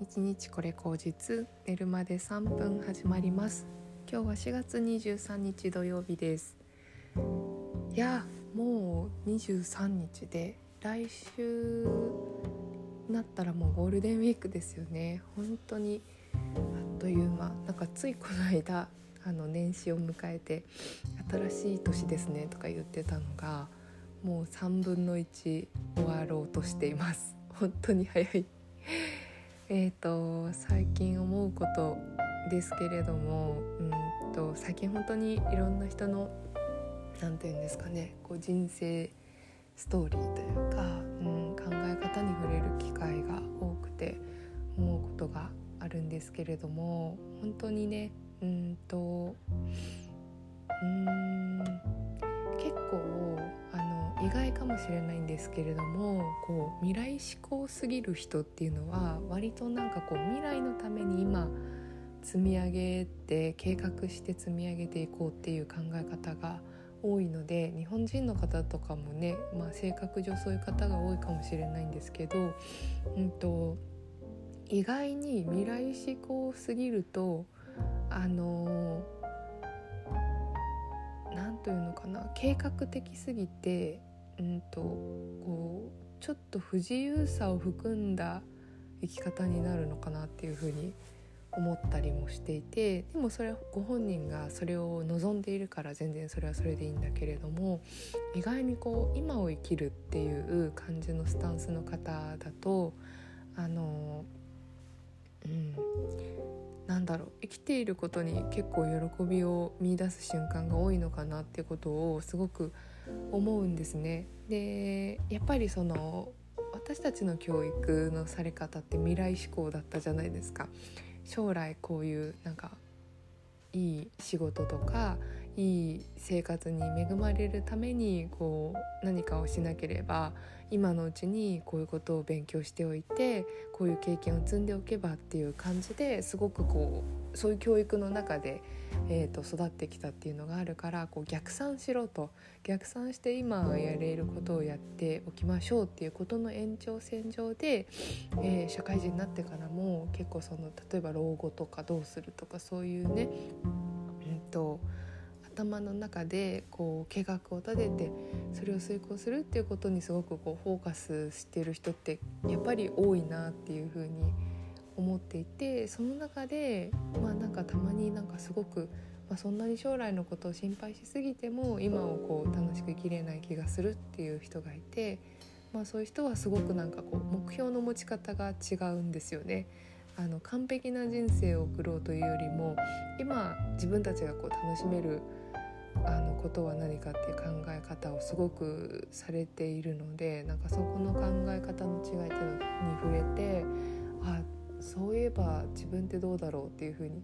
一日これ口実寝るまで3分始まります。今日は4月23日土曜日です。いやもう23日で来週なったらもうゴールデンウィークですよね。本当にあっという間。なんかついこの間あの年始を迎えて新しい年ですねとか言ってたのがもう3分の1終わろうとしています。本当に早い。えーと最近思うことですけれどもうんと最近本当にいろんな人の何て言うんですかねこう人生ストーリーというか、うん、考え方に触れる機会が多くて思うことがあるんですけれども本当にねうんとうん外かもしれないんですけれどもこう未来志向すぎる人っていうのは割となんかこう未来のために今積み上げて計画して積み上げていこうっていう考え方が多いので日本人の方とかもね、まあ、性格上そういう方が多いかもしれないんですけど、うんと、意外に未来志向すぎるとあの何というのかな計画的すぎて、うんと、こうちょっと不自由さを含んだ生き方になるのかなっていうふうに思ったりもしていてでもそれはご本人がそれを望んでいるから全然それはそれでいいんだけれども意外にこう今を生きるっていう感じのスタンスの方だとあのだろう生きていることに結構喜びを見いだす瞬間が多いのかなってことをすごく思うんですね。でやっぱりその私たちの教育のされ方って未来志向だったじゃないですか。将来こういうなんかいい仕事とかいい生活に恵まれるためにこう何かをしなければ今のうちにこういうことを勉強しておいてこういう経験を積んでおけばっていう感じですごくこうそういう教育の中で、えー、と育ってきたっていうのがあるからこう逆算しろと逆算して今やれることをやっておきましょうっていうことの延長線上で、えー、社会人になってからも結構その例えば老後とかどうするとかそういうね、うんと頭の中でこう計画を立ててそれを遂行するっていうことにすごくこうフォーカスしてる人ってやっぱり多いなっていうふうに思っていてその中でまあなんかたまになんかすごく、まあ、そんなに将来のことを心配しすぎても今をこう楽しく生きれない気がするっていう人がいて、まあ、そういう人はすごくなんかこう目標の持ち方が違うんですよね。あの完璧な人生を送ろうというよりも今自分たちがこう楽しめるあのことは何かっていう考え方をすごくされているのでなんかそこの考え方の違いっていうのに触れてあそういえば自分ってどうだろうっていうふうに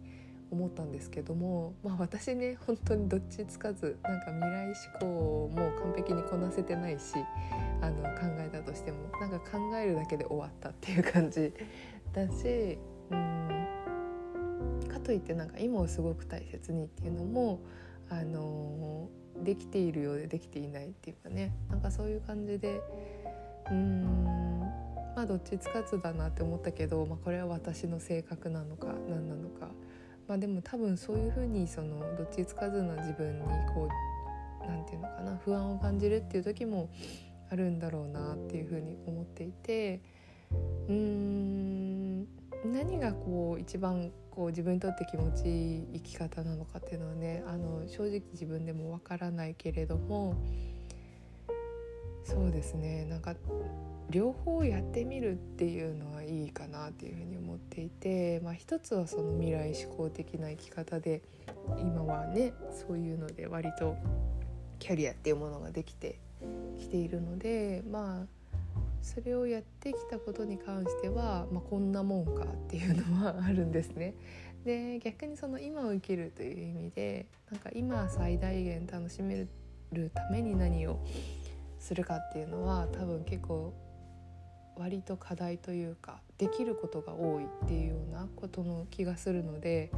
思ったんですけども、まあ、私ね本当にどっちつかずなんか未来志向も完璧にこなせてないしあの考えたとしてもなんか考えるだけで終わったっていう感じだしうんかといってなんか今をすごく大切にっていうのもあのできているようでできていないっていうかねなんかそういう感じでうーんまあどっちつかずだなって思ったけど、まあ、これは私の性格なのか何なのか、まあ、でも多分そういうふうにそのどっちつかずな自分にこう何て言うのかな不安を感じるっていう時もあるんだろうなっていうふうに思っていてうーん何がこう一番こう自分にとって気持ちいい生き方なのかっていうのはねあの正直自分でもわからないけれどもそうですね。なんか両方やってみるっていうのはいいかなっていうふうに思っていて、まあ、一つはその未来志向的な生き方で今はねそういうので割とキャリアっていうものができてきているのでまあそれをやってきたことに関しては、まあ、こんなもんかっていうのはあるんですね。で逆にその今を生きるという意味でなんか今最大限楽しめるために何をするかっていうのは多分結構割と課題というかできることが多いっていうようなことの気がするので、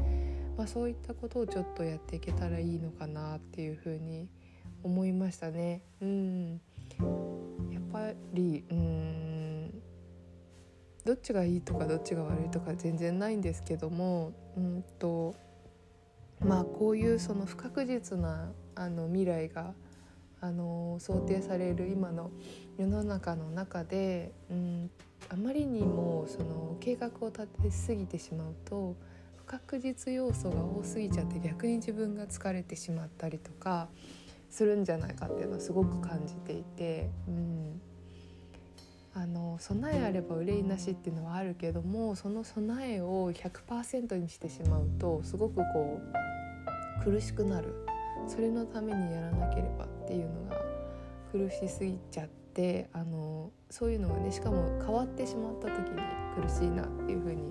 まあ、そういったことをちょっとやっていけたらいいのかなっていうふうに思いましたね。うんやっぱりうんどっちがいいとかどっちが悪いとか全然ないんですけどもうんとまあこういうその不確実なあの未来があの想定される今の世の中の中で、うん、あまりにもその計画を立てすぎてしまうと不確実要素が多すぎちゃって逆に自分が疲れてしまったりとかするんじゃないかっていうのはすごく感じていて、うん、あの備えあれば憂いなしっていうのはあるけどもその備えを100%にしてしまうとすごくこう苦しくなる。それのためにやらなければっていうのが苦しすぎちゃってあのそういうのがねしかも変わってしまった時に苦しいなっていうふうに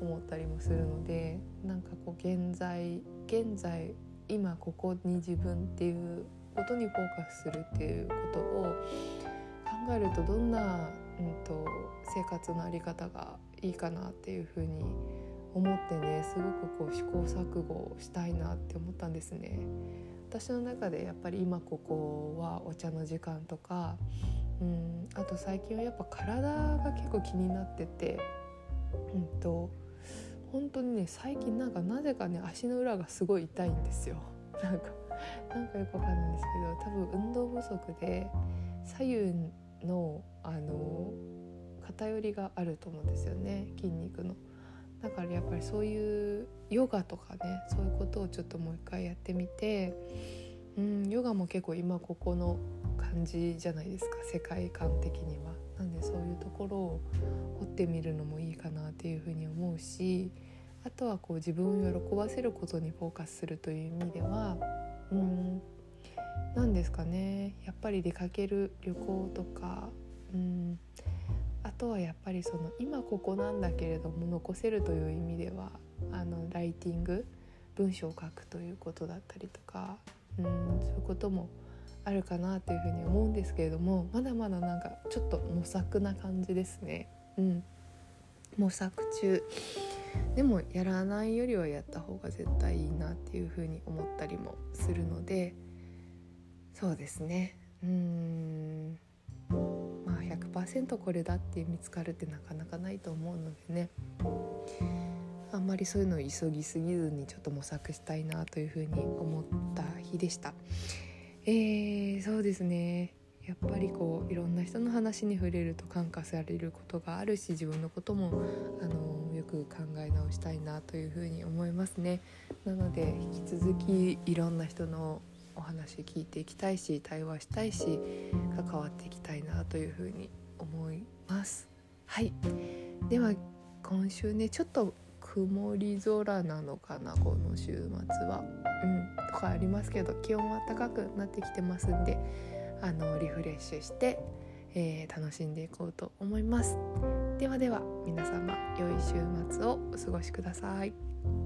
思ったりもするのでなんかこう現在現在今ここに自分っていうことにフォーカスするっていうことをえるとどんな、うんと、生活の在り方がいいかなっていうふうに思ってねすごくこう試行錯誤したいなって思ったんですね。私の中でやっぱり今ここはお茶の時間とかうんあと最近はやっぱ体が結構気になっててうんと本当にね最近なんかなぜかね足の裏がすごい痛いんですよなんかなんかよくわかんないんですけど多分運動不足で左右のあの偏りがあると思うんですよね筋肉の。だからやっぱりそういうヨガとかねそういうことをちょっともう一回やってみてうんヨガも結構今ここの感じじゃないですか世界観的には。なんでそういうところを掘ってみるのもいいかなっていうふうに思うしあとはこう自分を喜ばせることにフォーカスするという意味ではうん何ですかね。やっぱり出かける旅行とか。うん。あとはやっぱりその今ここなんだけれども残せるという意味ではあのライティング文章を書くということだったりとか。うん。そういうこともあるかなというふうに思うんですけれどもまだまだなんかちょっと模索な感じですね。うん、模索中。でもやらないよりはやった方が絶対いいなっていうふうに思ったりもするので。そうですねうんまあ100%これだって見つかるってなかなかないと思うのでねあんまりそういうのを急ぎすぎずにちょっと模索したいなというふうに思った日でした。えー、そうですねやっぱりこういろんな人の話に触れると感化されることがあるし自分のこともあのよく考え直したいなというふうに思いますね。なので引き続きいろんな人のお話聞いていきたいし対話したいし関わっていきたいなというふうに思います。はい。では今週ねちょっと曇り空なのかなこの週末は。うん。とかありますけど気温は高くなってきてますんであのリフレッシュして、えー、楽しんでいこうと思います。ではでは皆様良い週末をお過ごしください。